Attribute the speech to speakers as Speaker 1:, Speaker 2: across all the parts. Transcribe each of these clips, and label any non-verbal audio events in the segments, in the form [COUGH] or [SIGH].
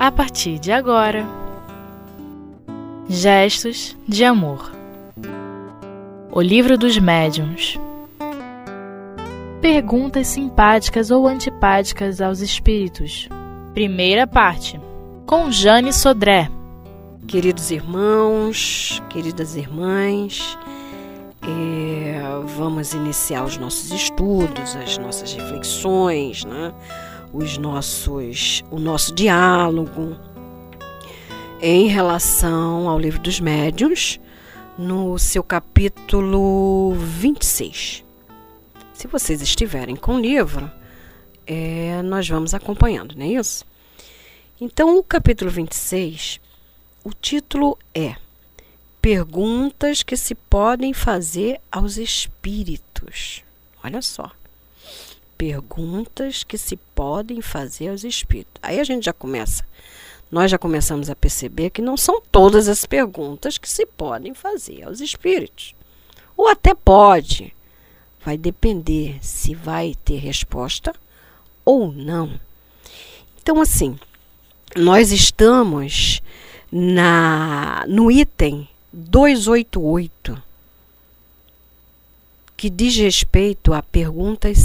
Speaker 1: a partir de agora. Gestos de Amor O Livro dos Médiuns Perguntas simpáticas ou antipáticas aos espíritos. Primeira parte. Com Jane Sodré.
Speaker 2: Queridos irmãos, queridas irmãs, é, vamos iniciar os nossos estudos, as nossas reflexões, né? Os nossos, o nosso diálogo em relação ao livro dos médiuns, no seu capítulo 26. Se vocês estiverem com o livro, é, nós vamos acompanhando, não é isso? Então, o capítulo 26, o título é Perguntas que se podem fazer aos espíritos. Olha só perguntas que se podem fazer aos espíritos. Aí a gente já começa, nós já começamos a perceber que não são todas as perguntas que se podem fazer aos espíritos. Ou até pode, vai depender se vai ter resposta ou não. Então, assim, nós estamos na no item 288 que diz respeito a perguntas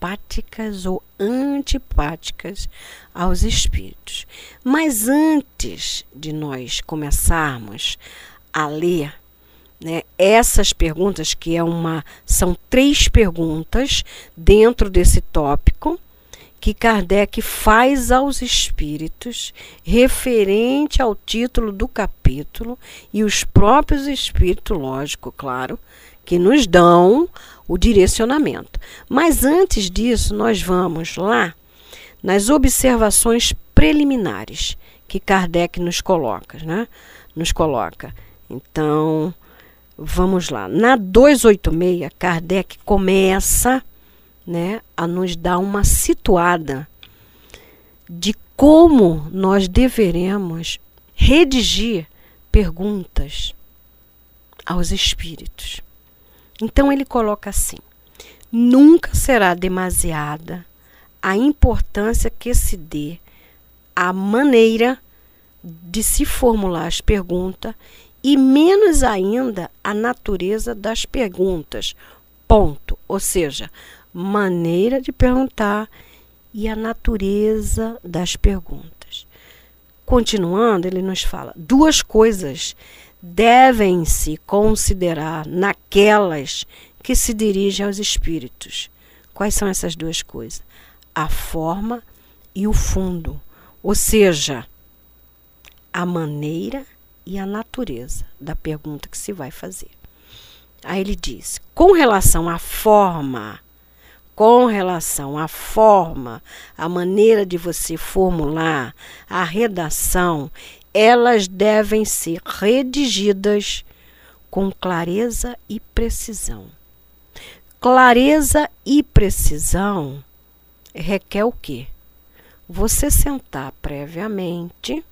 Speaker 2: simpáticas ou antipáticas aos espíritos. Mas antes de nós começarmos a ler né, essas perguntas, que é uma, são três perguntas dentro desse tópico que Kardec faz aos espíritos referente ao título do capítulo e os próprios espíritos, lógico, claro, que nos dão o direcionamento. Mas antes disso, nós vamos lá nas observações preliminares que Kardec nos coloca, né? Nos coloca. Então, vamos lá. Na 286, Kardec começa, né, a nos dar uma situada de como nós deveremos redigir perguntas aos espíritos. Então ele coloca assim: nunca será demasiada a importância que se dê à maneira de se formular as perguntas e menos ainda a natureza das perguntas. Ponto. Ou seja, maneira de perguntar e a natureza das perguntas. Continuando, ele nos fala duas coisas devem-se considerar naquelas que se dirigem aos espíritos. Quais são essas duas coisas? A forma e o fundo, ou seja, a maneira e a natureza da pergunta que se vai fazer. Aí ele diz: com relação à forma, com relação à forma, a maneira de você formular, a redação elas devem ser redigidas com clareza e precisão. Clareza e precisão requer o quê? Você sentar previamente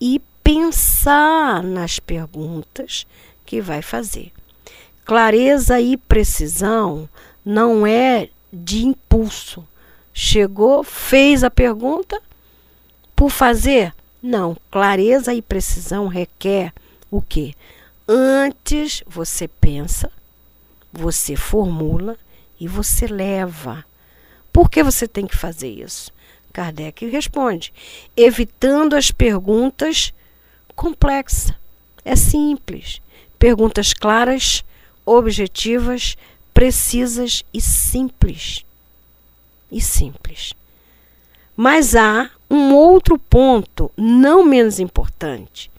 Speaker 2: e pensar nas perguntas que vai fazer. Clareza e precisão não é de impulso. Chegou, fez a pergunta, por fazer, não, clareza e precisão requer o quê? Antes você pensa, você formula e você leva. Por que você tem que fazer isso? Kardec responde: evitando as perguntas complexas. É simples. Perguntas claras, objetivas, precisas e simples. E simples. Mas há um outro ponto, não menos importante,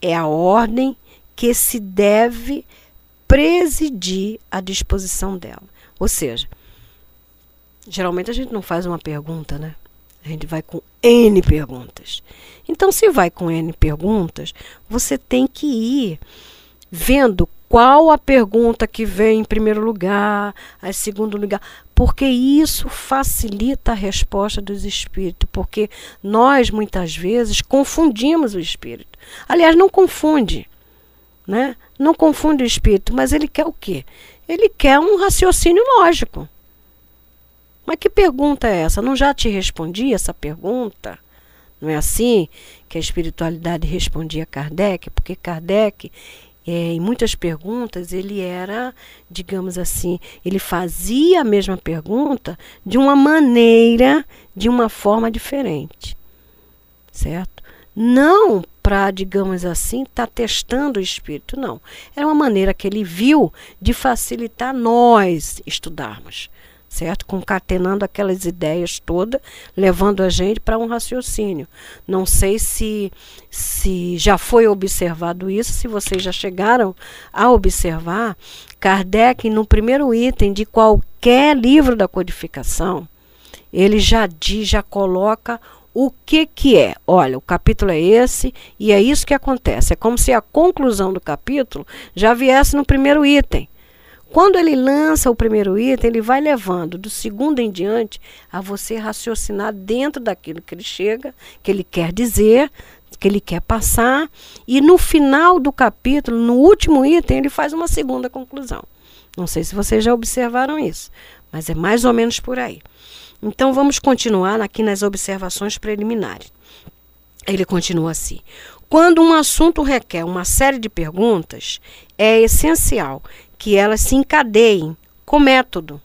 Speaker 2: é a ordem que se deve presidir a disposição dela. Ou seja, geralmente a gente não faz uma pergunta, né? A gente vai com N perguntas. Então, se vai com N perguntas, você tem que ir vendo qual a pergunta que vem em primeiro lugar, em segundo lugar, porque isso facilita a resposta dos espíritos, porque nós muitas vezes confundimos o espírito. Aliás, não confunde, né? Não confunde o espírito, mas ele quer o quê? Ele quer um raciocínio lógico. Mas que pergunta é essa? Não já te respondi essa pergunta? Não é assim que a espiritualidade respondia a Kardec? Porque Kardec, é, em muitas perguntas, ele era, digamos assim, ele fazia a mesma pergunta de uma maneira, de uma forma diferente. Certo? Não para, digamos assim, estar tá testando o espírito, não. Era uma maneira que ele viu de facilitar nós estudarmos, certo? Concatenando aquelas ideias todas, levando a gente para um raciocínio. Não sei se, se já foi observado isso, se vocês já chegaram a observar, Kardec, no primeiro item de qualquer livro da codificação, ele já diz, já coloca o que que é? Olha, o capítulo é esse e é isso que acontece. É como se a conclusão do capítulo já viesse no primeiro item. Quando ele lança o primeiro item, ele vai levando do segundo em diante a você raciocinar dentro daquilo que ele chega, que ele quer dizer, que ele quer passar, e no final do capítulo, no último item, ele faz uma segunda conclusão. Não sei se vocês já observaram isso, mas é mais ou menos por aí. Então vamos continuar aqui nas observações preliminares. Ele continua assim: quando um assunto requer uma série de perguntas, é essencial que elas se encadeiem com método,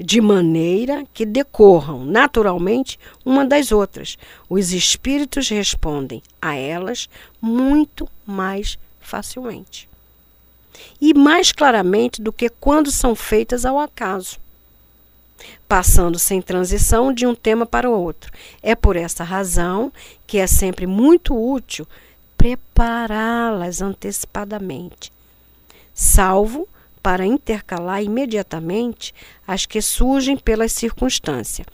Speaker 2: de maneira que decorram naturalmente uma das outras. Os espíritos respondem a elas muito mais facilmente e mais claramente do que quando são feitas ao acaso passando sem transição de um tema para o outro. É por essa razão que é sempre muito útil prepará-las antecipadamente, salvo para intercalar imediatamente as que surgem pelas circunstâncias.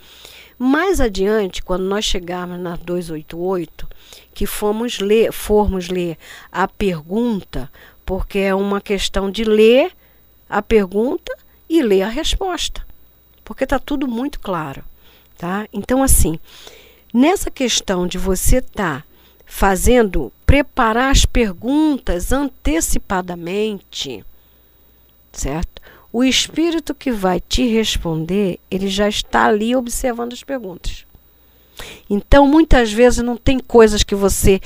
Speaker 2: Mais adiante, quando nós chegarmos na 288, que fomos ler, formos ler a pergunta, porque é uma questão de ler a pergunta e ler a resposta porque está tudo muito claro, tá? Então, assim, nessa questão de você estar tá fazendo, preparar as perguntas antecipadamente, certo? O espírito que vai te responder, ele já está ali observando as perguntas. Então, muitas vezes não tem coisas que você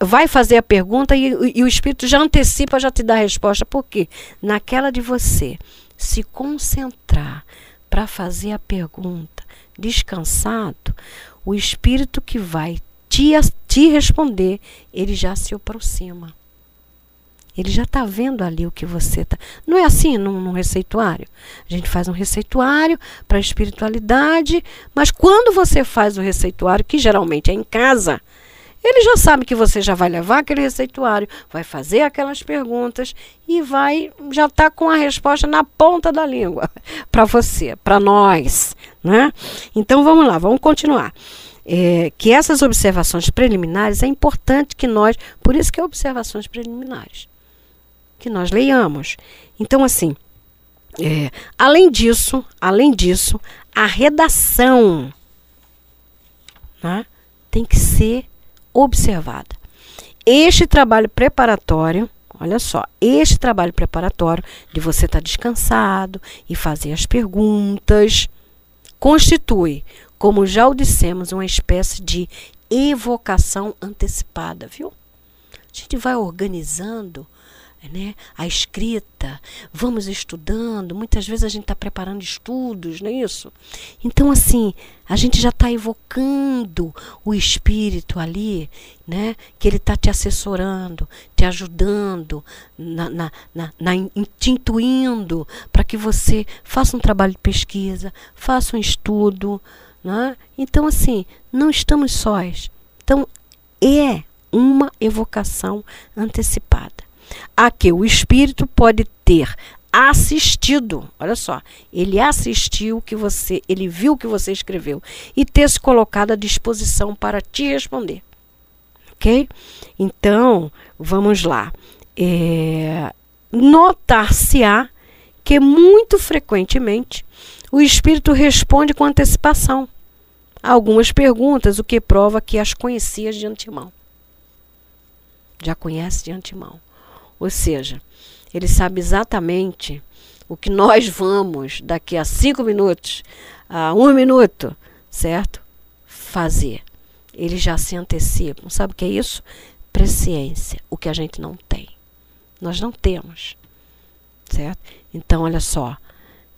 Speaker 2: vai, fazer a pergunta e, e, o espírito já antecipa, já te dá a resposta. Por quê? Naquela de você se concentrar para fazer a pergunta descansado, o espírito que vai te, te responder, ele já se aproxima. Ele já está vendo ali o que você está. Não é assim num, num, receituário? A gente faz um receituário para a espiritualidade, mas quando você faz o receituário, que geralmente é em casa, ele já sabe que você já vai levar aquele receituário, vai fazer aquelas perguntas e vai já está com a resposta na ponta da língua [LAUGHS] para você, para nós, né? Então vamos lá, vamos continuar. É, que essas observações preliminares é importante que nós, por isso que é observações preliminares, que nós leiamos. Então assim, é, além disso, além disso, a redação né, tem que ser observada. Este trabalho preparatório, olha só, este trabalho preparatório de você estar tá descansado e fazer as perguntas, constitui, como já o dissemos, uma espécie de evocação antecipada, viu? A gente vai organizando né? a escrita, vamos estudando, muitas vezes a gente está preparando estudos, não é isso? Então, assim, a gente já está evocando o espírito ali, né? que ele está te assessorando, te ajudando, na, na, na, na te intuindo para que você faça um trabalho de pesquisa, faça um estudo. Né? Então, assim, não estamos sós. Então, é uma evocação antecipada a que o espírito pode ter assistido, olha só, ele assistiu que você, ele viu o que você escreveu e ter se colocado à disposição para te responder. Ok? Então, vamos lá. É, Notar-se-á que muito frequentemente o espírito responde com antecipação a algumas perguntas, o que prova que as conhecia de antemão. Já conhece de antemão. Ou seja, ele sabe exatamente o que nós vamos, daqui a cinco minutos, a um minuto, certo? Fazer. Eles já se antecipam. Sabe o que é isso? Presciência, o que a gente não tem. Nós não temos. Certo? Então, olha só.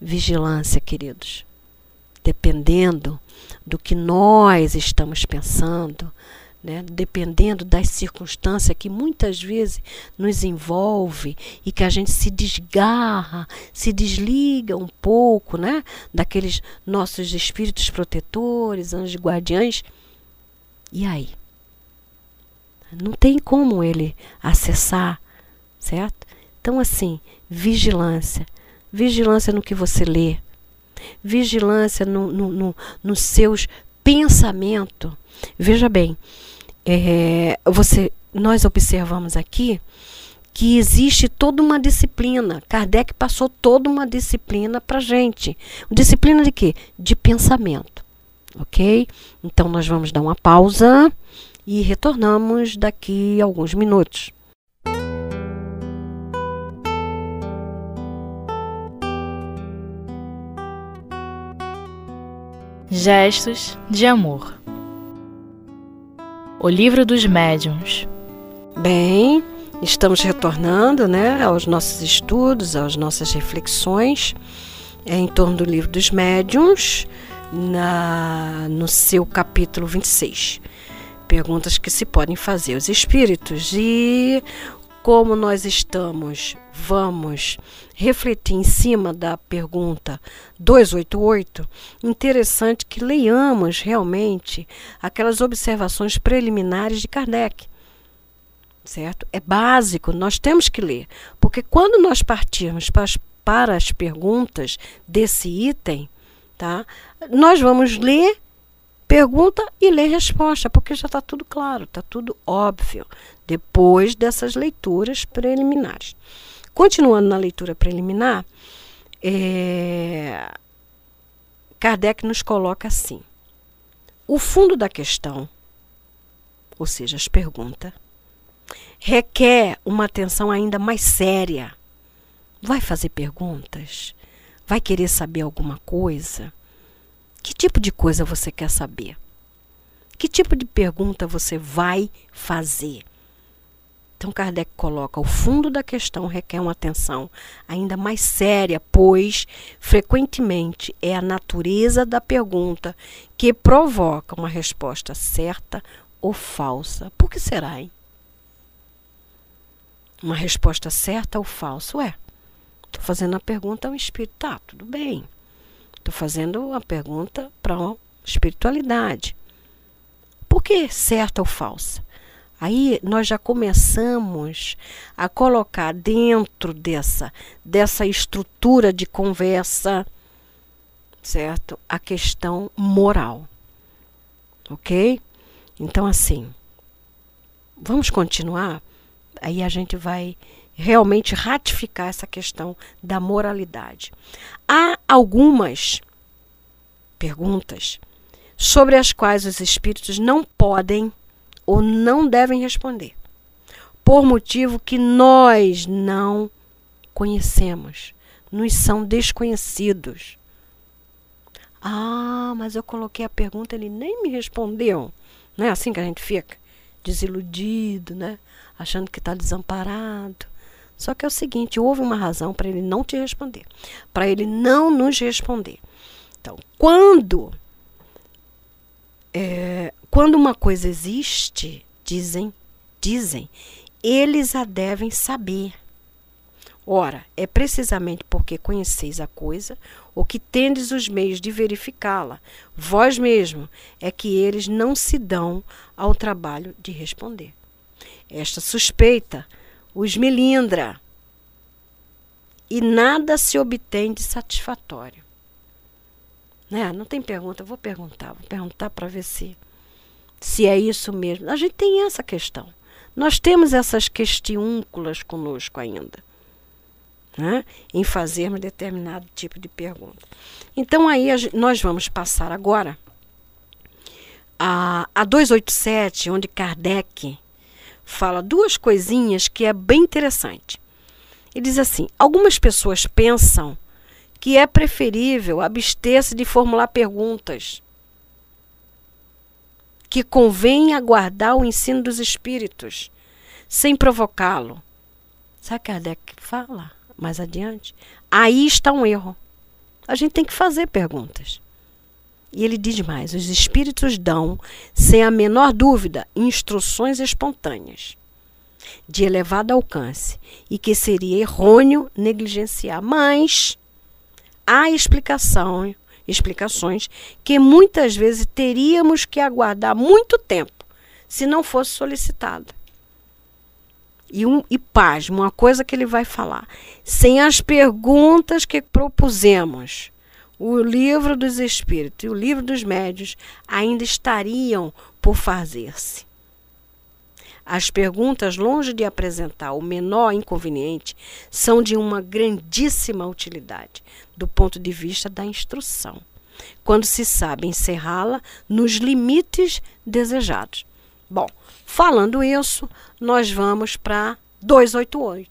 Speaker 2: Vigilância, queridos. Dependendo do que nós estamos pensando, né? dependendo das circunstâncias que muitas vezes nos envolve e que a gente se desgarra, se desliga um pouco né? daqueles nossos espíritos protetores, anjos guardiães. E aí? Não tem como ele acessar, certo? Então, assim, vigilância. Vigilância no que você lê. Vigilância no, no, no, nos seus pensamentos. Veja bem, é, você, nós observamos aqui que existe toda uma disciplina. Kardec passou toda uma disciplina para gente. Disciplina de quê? De pensamento. Ok? Então nós vamos dar uma pausa e retornamos daqui a alguns minutos.
Speaker 1: Gestos de amor. O livro dos médiuns.
Speaker 2: Bem, estamos retornando, né, aos nossos estudos, às nossas reflexões é, em torno do livro dos médiuns, na, no seu capítulo 26. Perguntas que se podem fazer aos espíritos. E como nós estamos, vamos refletir em cima da pergunta 288, interessante que leiamos realmente aquelas observações preliminares de Kardec. Certo? É básico, nós temos que ler, porque quando nós partirmos para as, para as perguntas desse item, tá? Nós vamos ler pergunta e ler resposta, porque já está tudo claro, está tudo óbvio, depois dessas leituras preliminares. Continuando na leitura preliminar, é, Kardec nos coloca assim: o fundo da questão, ou seja, as perguntas, requer uma atenção ainda mais séria. Vai fazer perguntas? Vai querer saber alguma coisa? Que tipo de coisa você quer saber? Que tipo de pergunta você vai fazer? Então, Kardec coloca: o fundo da questão requer uma atenção ainda mais séria, pois, frequentemente, é a natureza da pergunta que provoca uma resposta certa ou falsa. Por que será, hein? Uma resposta certa ou falsa? Ué, estou fazendo a pergunta ao espírito. Tá, tudo bem. Estou fazendo uma pergunta para a espiritualidade. Por que certa ou falsa? Aí nós já começamos a colocar dentro dessa, dessa estrutura de conversa, certo? A questão moral. Ok? Então, assim, vamos continuar? Aí a gente vai realmente ratificar essa questão da moralidade. Há algumas perguntas sobre as quais os espíritos não podem ou não devem responder, por motivo que nós não conhecemos, nos são desconhecidos. Ah, mas eu coloquei a pergunta, ele nem me respondeu. Não é assim que a gente fica? Desiludido, né? Achando que está desamparado. Só que é o seguinte: houve uma razão para ele não te responder, para ele não nos responder. Então, quando é, quando uma coisa existe, dizem, dizem, eles a devem saber. Ora, é precisamente porque conheceis a coisa, ou que tendes os meios de verificá-la, vós mesmo, é que eles não se dão ao trabalho de responder. Esta suspeita os melindra e nada se obtém de satisfatório. Né? Não tem pergunta, vou perguntar, vou perguntar para ver se, se é isso mesmo. A gente tem essa questão. Nós temos essas questiúnculas conosco ainda. Né? Em fazermos determinado tipo de pergunta. Então, aí nós vamos passar agora a, a 287, onde Kardec fala duas coisinhas que é bem interessante. Ele diz assim: algumas pessoas pensam que é preferível abster-se de formular perguntas, que convém aguardar o ensino dos espíritos, sem provocá-lo. Sabe Kardec fala mais adiante? Aí está um erro. A gente tem que fazer perguntas. E ele diz mais: os espíritos dão, sem a menor dúvida, instruções espontâneas, de elevado alcance, e que seria errôneo negligenciar. Mas há explicação, explicações que muitas vezes teríamos que aguardar muito tempo se não fosse solicitada. E, um, e pasmo, uma coisa que ele vai falar. Sem as perguntas que propusemos, o livro dos espíritos e o livro dos médios ainda estariam por fazer-se. As perguntas, longe de apresentar o menor inconveniente, são de uma grandíssima utilidade do ponto de vista da instrução, quando se sabe encerrá-la nos limites desejados. Bom, falando isso, nós vamos para 288,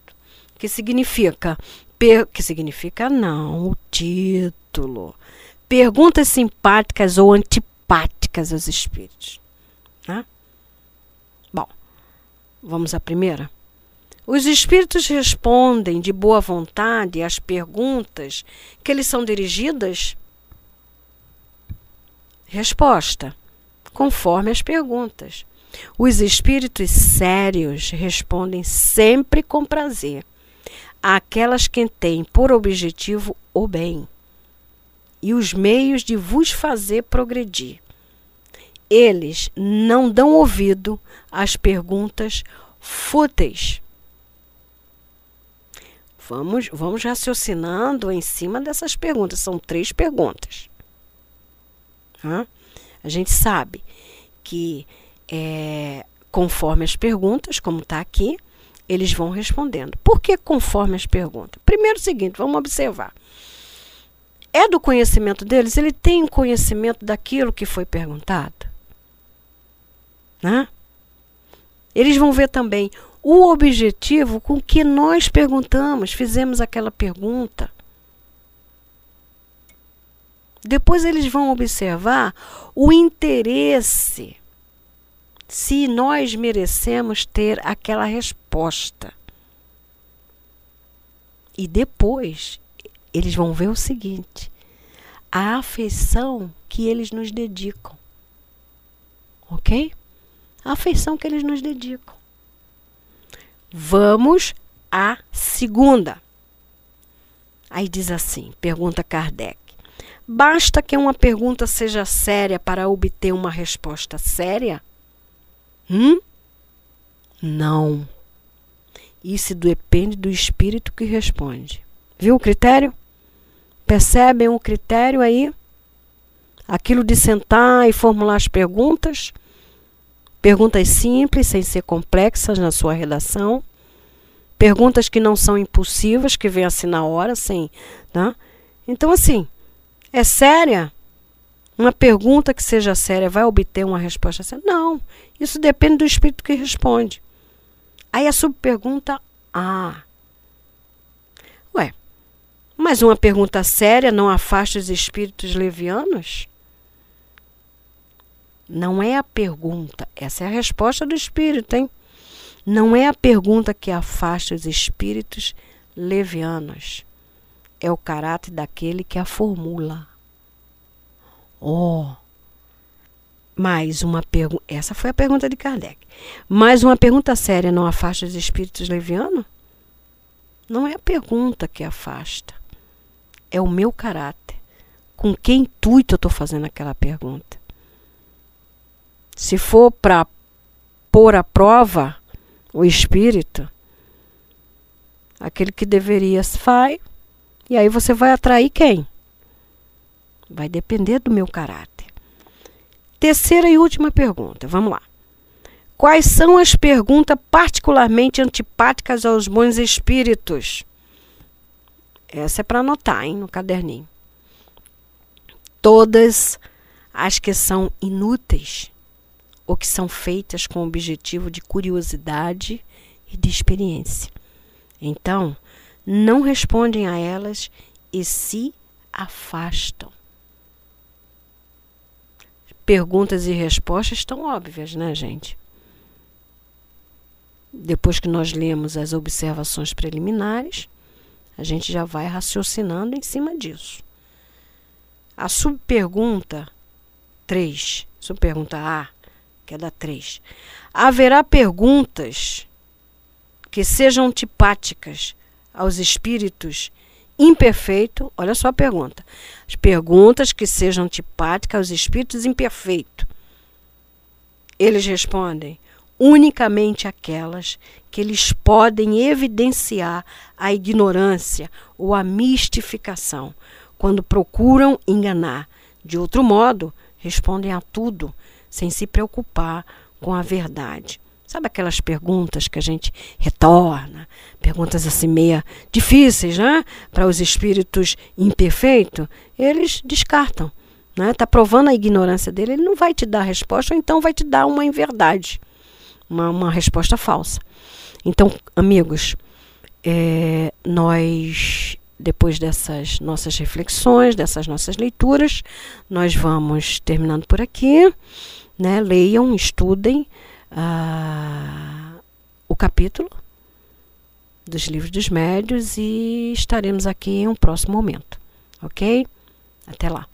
Speaker 2: que significa que significa não, o título. Perguntas simpáticas ou antipáticas aos espíritos. Né? Vamos à primeira. Os espíritos respondem de boa vontade às perguntas que lhes são dirigidas? Resposta: conforme as perguntas. Os espíritos sérios respondem sempre com prazer àquelas que têm por objetivo o bem e os meios de vos fazer progredir. Eles não dão ouvido às perguntas fúteis. Vamos, vamos raciocinando em cima dessas perguntas. São três perguntas. Hã? A gente sabe que, é, conforme as perguntas, como está aqui, eles vão respondendo. Por que conforme as perguntas? Primeiro seguinte, vamos observar. É do conhecimento deles? Ele tem conhecimento daquilo que foi perguntado? Né? Eles vão ver também o objetivo com que nós perguntamos, fizemos aquela pergunta. Depois eles vão observar o interesse se nós merecemos ter aquela resposta. E depois eles vão ver o seguinte: a afeição que eles nos dedicam. Ok? A afeição que eles nos dedicam. Vamos à segunda. Aí diz assim: pergunta Kardec. Basta que uma pergunta seja séria para obter uma resposta séria? Hum? Não. Isso depende do espírito que responde. Viu o critério? Percebem o critério aí? Aquilo de sentar e formular as perguntas. Perguntas simples, sem ser complexas na sua redação. Perguntas que não são impulsivas, que vêm assim na hora, sem. Tá? Então, assim, é séria? Uma pergunta que seja séria vai obter uma resposta séria? Não. Isso depende do espírito que responde. Aí a subpergunta A. Ué, mas uma pergunta séria não afasta os espíritos levianos? Não é a pergunta, essa é a resposta do espírito, hein? Não é a pergunta que afasta os espíritos levianos. É o caráter daquele que a formula. Oh. Mais uma pergunta. Essa foi a pergunta de Kardec. Mais uma pergunta séria não afasta os espíritos levianos? Não é a pergunta que afasta. É o meu caráter. Com que intuito eu estou fazendo aquela pergunta? Se for para pôr à prova o espírito, aquele que deveria faz, e aí você vai atrair quem? Vai depender do meu caráter. Terceira e última pergunta, vamos lá. Quais são as perguntas particularmente antipáticas aos bons espíritos? Essa é para anotar, hein, no caderninho. Todas as que são inúteis ou que são feitas com o objetivo de curiosidade e de experiência. Então, não respondem a elas e se afastam. Perguntas e respostas estão óbvias, né, gente? Depois que nós lemos as observações preliminares, a gente já vai raciocinando em cima disso. A subpergunta 3, subpergunta A, que é da 3. Haverá perguntas que sejam tipáticas aos espíritos imperfeito, olha só a pergunta. As perguntas que sejam tipáticas aos espíritos imperfeitos. Eles respondem unicamente aquelas que eles podem evidenciar a ignorância ou a mistificação, quando procuram enganar. De outro modo, respondem a tudo, sem se preocupar com a verdade. Sabe aquelas perguntas que a gente retorna? Perguntas assim meia difíceis, né? Para os espíritos imperfeitos, eles descartam. Né? Tá provando a ignorância dele, ele não vai te dar resposta, ou então vai te dar uma inverdade, uma, uma resposta falsa. Então, amigos, é, nós, depois dessas nossas reflexões, dessas nossas leituras, nós vamos terminando por aqui. Né? Leiam, estudem ah, o capítulo dos livros dos médios e estaremos aqui em um próximo momento, ok? Até lá.